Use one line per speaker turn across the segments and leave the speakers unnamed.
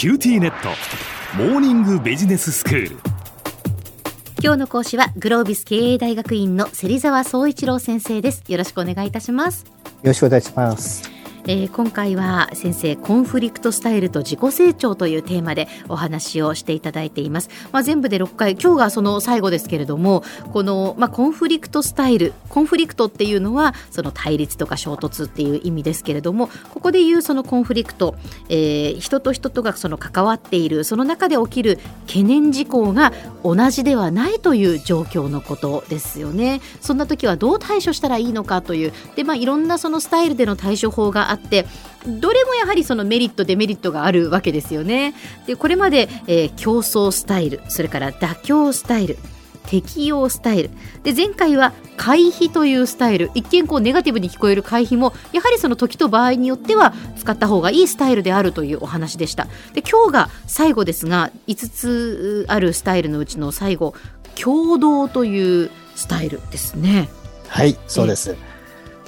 QTnet。モーニングビジネススクール。
今日の講師はグロービス経営大学院の芹沢宗一郎先生です。よろしくお願いいたします。よ
ろしくお願いします
えー、今回は先生コンフリクトスタイルと自己成長というテーマでお話をしていただいています、まあ、全部で6回今日がその最後ですけれどもこの、まあ、コンフリクトスタイルコンフリクトっていうのはその対立とか衝突っていう意味ですけれどもここでいうそのコンフリクト、えー、人と人とがその関わっているその中で起きる懸念事項が同じではないという状況のことですよね。そんな時はどう対処したらいいのかというで、まあ、いろんなそのスタイルでの対処法があってどれもやはりそのメリットデメリットがあるわけですよね。でこれまで、えー、競争スタイルそれから妥協スタイル適用スタイル。で前回は回避というスタイル一見こうネガティブに聞こえる回避もやはりその時と場合によっては使った方がいいスタイルであるというお話でした。で今日が最後ですが5つあるスタイルのうちの最後共同というスタイルですね。
はいそうです、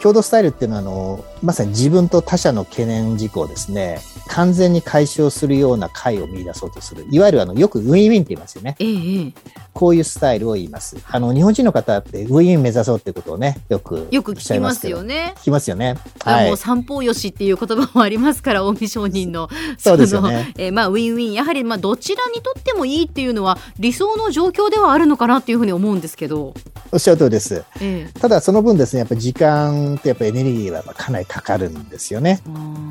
共同スタイルっていうのは、あの、まさに自分と他者の懸念事項をですね、完全に解消するような解を見出そうとする。いわゆるあの、よくウィンウィンって言いますよね。ええ、こういうスタイルを言います。あの、日本人の方ってウィンウィン目指そうってことをね、よく
よく聞きますよね。
聞きますよね。
はい。もう三方よしっていう言葉もありますから、近江商人の。
そうですよね。
えー、まあ、ウィンウィン。やはり、まあ、どちらにとってもいいっていうのは理想の状況ではあるのかなっていうふうに思うんですけど。
おっしゃる通りです。ええ、ただ、その分ですね、やっぱり時間ってやっぱエネルギーはかなりかかるんですよね。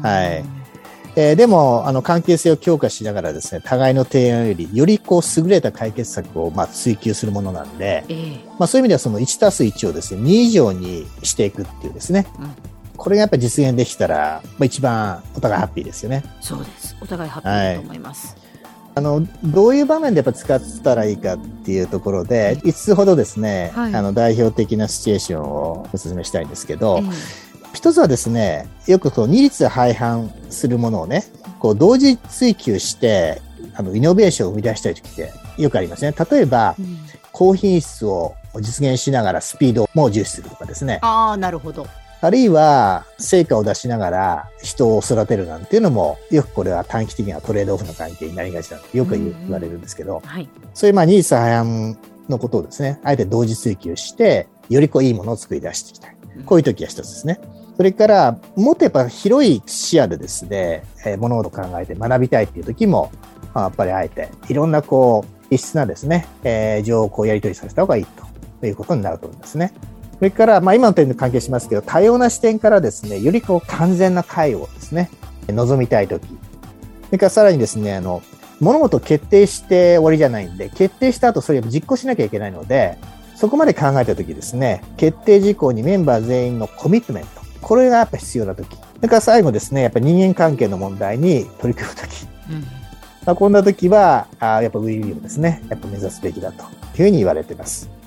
はい。えー、でも、あの、関係性を強化しながらですね、互いの提案より、よりこう、優れた解決策を、まあ、追求するものなんで、えー、まあ、そういう意味では、その1たす1をですね、2以上にしていくっていうですね、うん、これがやっぱり実現できたら、まあ、一番お互いハッピーですよね。
そうです。お互いハッピーだと思います。はい
あの、どういう場面でやっぱ使ったらいいかっていうところで、5つほどですね、はい、あの、代表的なシチュエーションをお勧めしたいんですけど、えー一つはですね、よくこう二律背反するものをね、こう同時追求して、あの、イノベーションを生み出したい時ってよくありますね。例えば、うん、高品質を実現しながらスピードも重視するとかですね。
ああ、なるほど。
あるいは、成果を出しながら人を育てるなんていうのも、よくこれは短期的にはトレードオフの関係になりがちだとよく言われるんですけど、うんうんはい、そういうまあ二律背反のことをですね、あえて同時追求して、よりこういいものを作り出していきたい。こういう時は一つですね。それから、もっとやっぱ広い視野でですね、えー、物事を考えて学びたいっていう時も、まあ、やっぱりあえて、いろんなこう、異質なですね、えー、情報をやり取りさせた方がいいということになると思うんですね。それから、まあ今の点に関係しますけど、多様な視点からですね、よりこう完全な解をですね、望みたいとき。それからさらにですね、あの、物事を決定して終わりじゃないんで、決定した後それを実行しなきゃいけないので、そこまで考えたときですね、決定事項にメンバー全員のコミットメント。これがやっぱ必要な時。それから最後ですね、やっぱ人間関係の問題に取り組む時。うん、まあ、こんな時は、あやっぱウィンウィンですね、やっぱ目指すべきだというふうに言われています。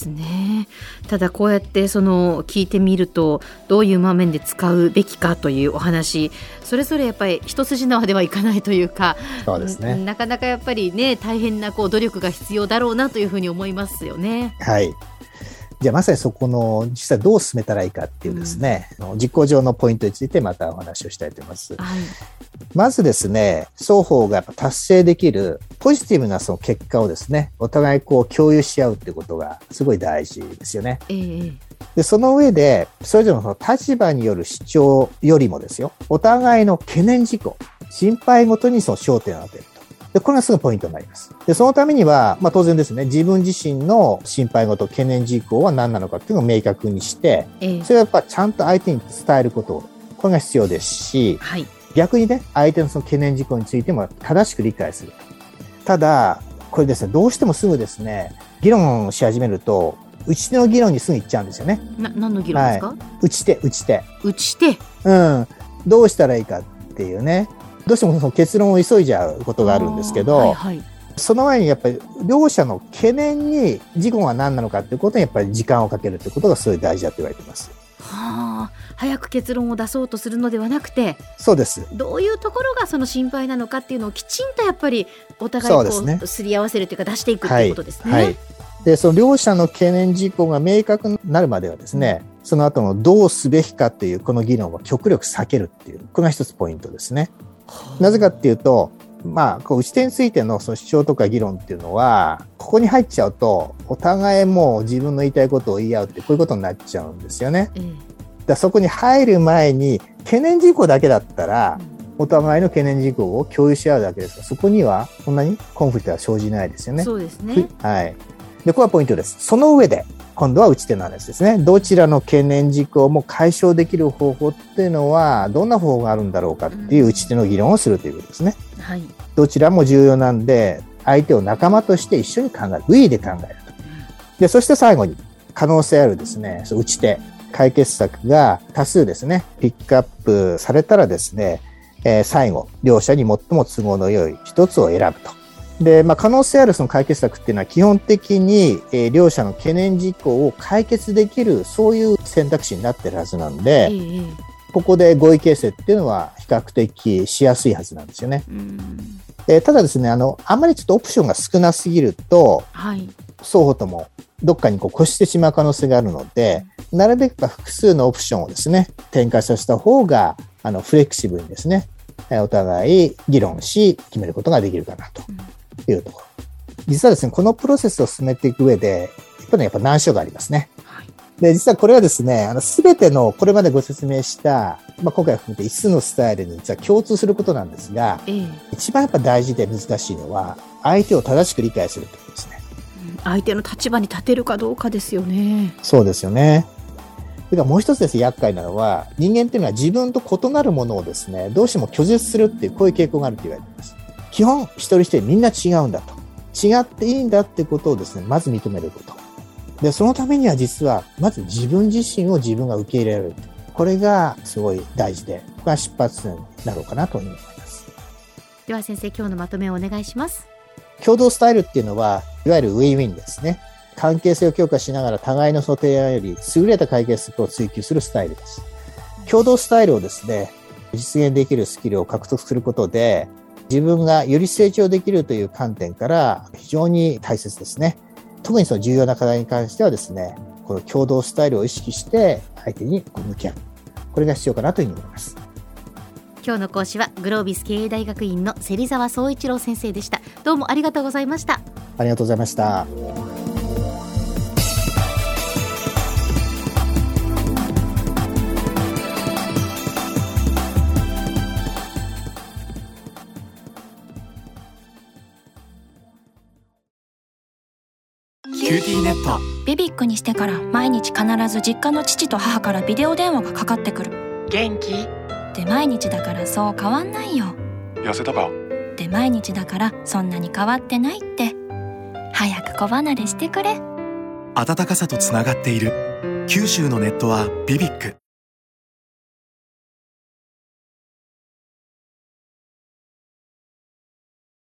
ですね。ただこうやってその聞いてみるとどういう場面で使うべきかというお話。それぞれやっぱり一筋縄ではいかないというか
そうですね。
なかなかやっぱりね大変なこう努力が必要だろうなというふうに思いますよね。
はいじゃあまさにそこの実際どう進めたらいいかっていうですね、うん、実行上のポイントについてまたお話をしたいと思います。はい、まずですね、双方がやっぱ達成できるポジティブなその結果をですね、お互いこう共有し合うってことがすごい大事ですよね。えー、で、その上で、それぞれのその立場による主張よりもですよ、お互いの懸念事項、心配ごとにその焦点を当てる。で、これがすぐポイントになります。で、そのためには、まあ当然ですね、自分自身の心配事、懸念事項は何なのかっていうのを明確にして、ええ、それはやっぱちゃんと相手に伝えること、これが必要ですし、はい、逆にね、相手のその懸念事項についても正しく理解する。ただ、これですね、どうしてもすぐですね、議論し始めると、打ち手の議論にすぐ行っちゃうんですよね。
な、何の議論ですか、はい、
打ち手、打ち手。
打ち手
うん。どうしたらいいかっていうね。どうしてもその結論を急いじゃうことがあるんですけど、はいはい、その前にやっぱり両者の懸念に事故が何なのかっていうことにやっぱり時間をかけるってことがすごい大事だと言われてます。
はあ、早く結論を出そうとするのではなくて。
そうです。
どういうところがその心配なのかっていうのをきちんとやっぱりお互いこう、ね、すり合わせるというか出していくということですね。はい。はい、
でその両者の懸念事項が明確になるまではですね、うん、その後のどうすべきかっていうこの議論は極力避けるっていうこれが一つポイントですね。なぜかっていうと、まあ、こう打ち手についてのその主張とか議論っていうのは、ここに入っちゃうと、お互いもう自分の言いたいことを言い合うって、こういうことになっちゃうんですよね。だそこに入る前に、懸念事項だけだったら、お互いの懸念事項を共有し合うだけですそこにはそんなにコンフリクトは生じないですよね。
そうですね。
はい。で、ここはポイントです。その上で、今度は打ち手の話ですね。どちらの懸念事項も解消できる方法っていうのは、どんな方法があるんだろうかっていう打ち手の議論をするということですね。はい。どちらも重要なんで、相手を仲間として一緒に考える。ウィーで考えると。で、そして最後に、可能性あるですね、打ち手、解決策が多数ですね、ピックアップされたらですね、えー、最後、両者に最も都合の良い一つを選ぶと。で、まあ、可能性あるその解決策っていうのは基本的に、えー、両者の懸念事項を解決できる、そういう選択肢になってるはずなんで、えー、ここで合意形成っていうのは比較的しやすいはずなんですよね。えー、ただですね、あの、あんまりちょっとオプションが少なすぎると、はい、双方ともどっかにこう越してしまう可能性があるので、なるべく複数のオプションをですね、展開させた方が、あの、フレキシブルにですね、お互い議論し、決めることができるかなというところ。実はですね、このプロセスを進めていく上で、やっぱり、ね、やっぱ難所がありますね。で、実はこれはですね、あの、すべての、これまでご説明した、まあ、今回含めて5つのスタイルに実は共通することなんですが、ええ、一番やっぱ大事で難しいのは、相手を正しく理解するということですね。
相手の立場に立てるかどうかですよね。
そうですよね。それからもう一つですね、厄介なのは、人間っていうのは自分と異なるものをですね、どうしても拒絶するっていう、こういう傾向があると言われています。基本、一人一人みんな違うんだと。違っていいんだってことをですね、まず認めること。で、そのためには実は、まず自分自身を自分が受け入れられる。これがすごい大事で、ここが出発点になろうかなと思います。
では先生、今日のまとめをお願いします。
共同スタイルっていうのは、いわゆるウィンウィンですね。関係性を強化しながら互いの想定案より優れた解決策を追求するスタイルです。共同スタイルをですね、実現できるスキルを獲得することで、自分がより成長できるという観点から非常に大切ですね。特にその重要な課題に関してはですね、この共同スタイルを意識して相手に向き合う。これが必要かなというふうに思います。
今日の講師はグロービス経営大学院の芹沢宗一郎先生でした。どうもありがとうございました。
ありがとうございました。
QTnet。ビビックにしてから毎日必ず実家の父と母からビデオ電話がかかってくる。
元気？
で毎日だからそう変わんないよ。
痩せたか？
で毎日だからそんなに変わってないって。早く子離れしてくれ。
温かさとつながっている。九州のネットはビビック